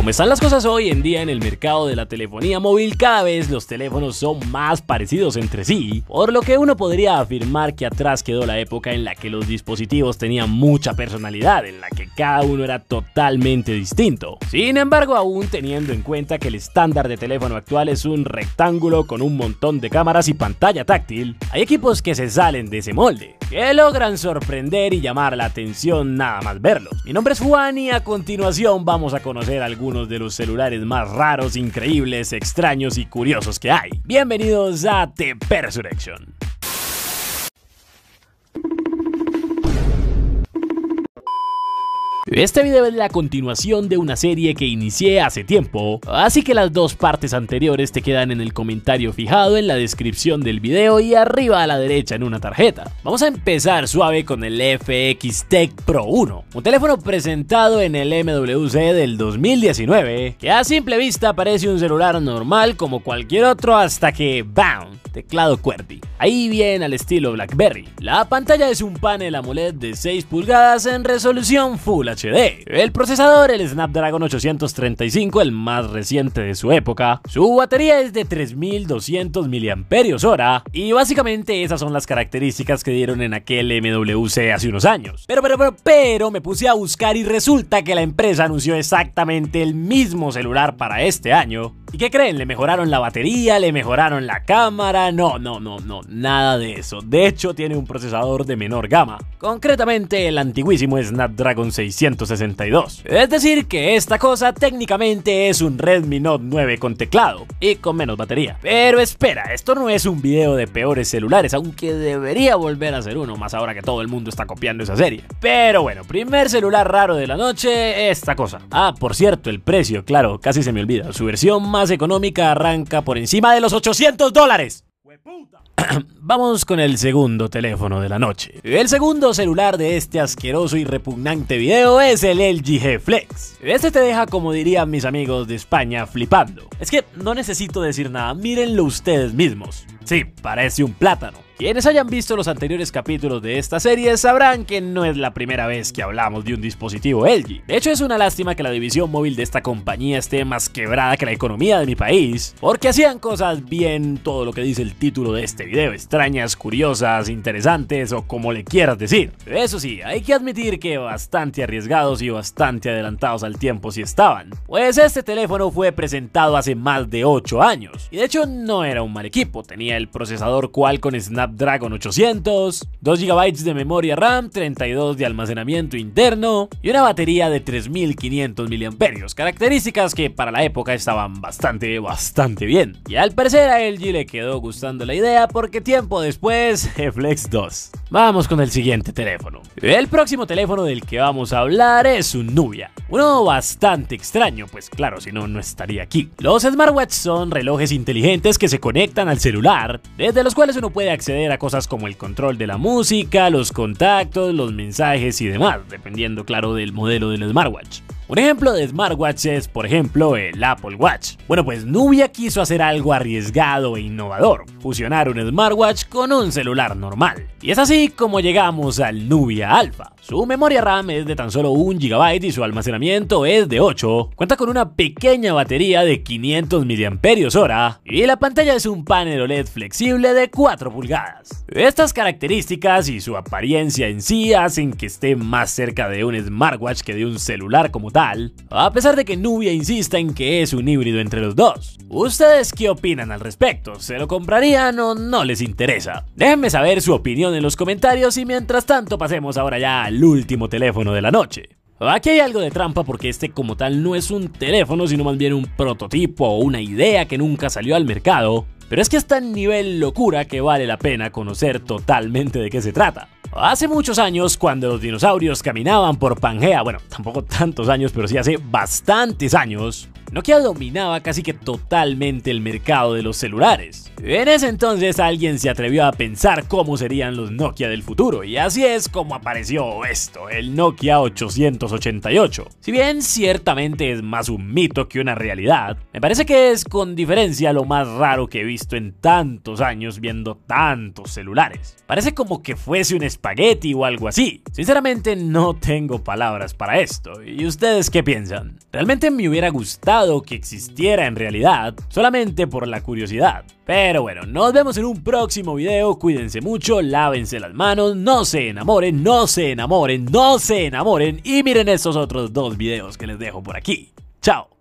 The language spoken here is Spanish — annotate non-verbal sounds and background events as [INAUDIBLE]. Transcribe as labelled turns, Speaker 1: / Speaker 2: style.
Speaker 1: Como están las cosas hoy en día en el mercado de la telefonía móvil, cada vez los teléfonos son más parecidos entre sí, por lo que uno podría afirmar que atrás quedó la época en la que los dispositivos tenían mucha personalidad, en la que cada uno era totalmente distinto. Sin embargo, aún teniendo en cuenta que el estándar de teléfono actual es un rectángulo con un montón de cámaras y pantalla táctil, hay equipos que se salen de ese molde, que logran sorprender y llamar la atención nada más verlos. Mi nombre es Juan y a continuación vamos a conocer algunos de los celulares más raros, increíbles, extraños y curiosos que hay. Bienvenidos a The Persurrection. Este video es la continuación de una serie que inicié hace tiempo, así que las dos partes anteriores te quedan en el comentario fijado en la descripción del video y arriba a la derecha en una tarjeta. Vamos a empezar suave con el FX Tech Pro 1, un teléfono presentado en el MWC del 2019, que a simple vista parece un celular normal como cualquier otro hasta que ¡BAM! Teclado QWERTY. Ahí bien al estilo BlackBerry. La pantalla es un panel AMOLED de 6 pulgadas en resolución Full HD. El procesador, el Snapdragon 835, el más reciente de su época. Su batería es de 3200 mAh y básicamente esas son las características que dieron en aquel MWC hace unos años. Pero, pero, pero, pero me puse a buscar y resulta que la empresa anunció exactamente el mismo celular para este año. ¿Y qué creen? Le mejoraron la batería, le mejoraron la cámara, no, no, no, no, nada de eso. De hecho, tiene un procesador de menor gama, concretamente el antiguísimo Snapdragon 662. Es decir, que esta cosa técnicamente es un Redmi Note 9 con teclado y con menos batería. Pero espera, esto no es un video de peores celulares, aunque debería volver a ser uno, más ahora que todo el mundo está copiando esa serie. Pero bueno, primer celular raro de la noche, esta cosa. Ah, por cierto, el precio, claro, casi se me olvida. Su versión más económica arranca por encima de los 800 dólares. [CLEARS THROAT] Vamos con el segundo teléfono de la noche. El segundo celular de este asqueroso y repugnante video es el LG G Flex. Este te deja, como dirían mis amigos de España, flipando. Es que no necesito decir nada, mírenlo ustedes mismos. Sí, parece un plátano. Quienes hayan visto los anteriores capítulos de esta serie sabrán que no es la primera vez que hablamos de un dispositivo LG. De hecho es una lástima que la división móvil de esta compañía esté más quebrada que la economía de mi país, porque hacían cosas bien todo lo que dice el título de este video, extrañas, curiosas, interesantes o como le quieras decir. Eso sí, hay que admitir que bastante arriesgados y bastante adelantados al tiempo si estaban, pues este teléfono fue presentado hace más de 8 años, y de hecho no era un mal equipo, tenía el procesador Qualcomm Snapdragon 800, 2 GB de memoria RAM, 32 de almacenamiento interno y una batería de 3500 mAh, características que para la época estaban bastante, bastante bien. Y al parecer a LG le quedó gustando la idea porque tiempo después, [LAUGHS] Flex 2. Vamos con el siguiente teléfono. El próximo teléfono del que vamos a hablar es un Nubia. Uno bastante extraño, pues claro, si no, no estaría aquí. Los smartwatch son relojes inteligentes que se conectan al celular, desde los cuales uno puede acceder a cosas como el control de la música, los contactos, los mensajes y demás, dependiendo claro del modelo del smartwatch. Un ejemplo de smartwatch es, por ejemplo, el Apple Watch. Bueno, pues Nubia quiso hacer algo arriesgado e innovador, fusionar un smartwatch con un celular normal. Y es así como llegamos al Nubia Alpha. Su memoria RAM es de tan solo 1 GB y su almacenamiento es de 8. Cuenta con una pequeña batería de 500 mAh y la pantalla es un panel OLED flexible de 4 pulgadas. Estas características y su apariencia en sí hacen que esté más cerca de un smartwatch que de un celular como tal, a pesar de que Nubia insista en que es un híbrido entre los dos. ¿Ustedes qué opinan al respecto? ¿Se lo comprarían o no les interesa? Déjenme saber su opinión en los comentarios y mientras tanto pasemos ahora ya al último teléfono de la noche. Aquí hay algo de trampa porque este como tal no es un teléfono sino más bien un prototipo o una idea que nunca salió al mercado, pero es que está en nivel locura que vale la pena conocer totalmente de qué se trata. Hace muchos años, cuando los dinosaurios caminaban por Pangea, bueno, tampoco tantos años, pero sí hace bastantes años, Nokia dominaba casi que totalmente el mercado de los celulares. En ese entonces alguien se atrevió a pensar cómo serían los Nokia del futuro y así es como apareció esto, el Nokia 888. Si bien ciertamente es más un mito que una realidad, me parece que es con diferencia lo más raro que he visto en tantos años viendo tantos celulares. Parece como que fuese un espagueti o algo así. Sinceramente no tengo palabras para esto. ¿Y ustedes qué piensan? Realmente me hubiera gustado que existiera en realidad, solamente por la curiosidad. Pero bueno, nos vemos en un próximo video, cuídense mucho, lávense las manos, no se enamoren, no se enamoren, no se enamoren y miren estos otros dos videos que les dejo por aquí. Chao.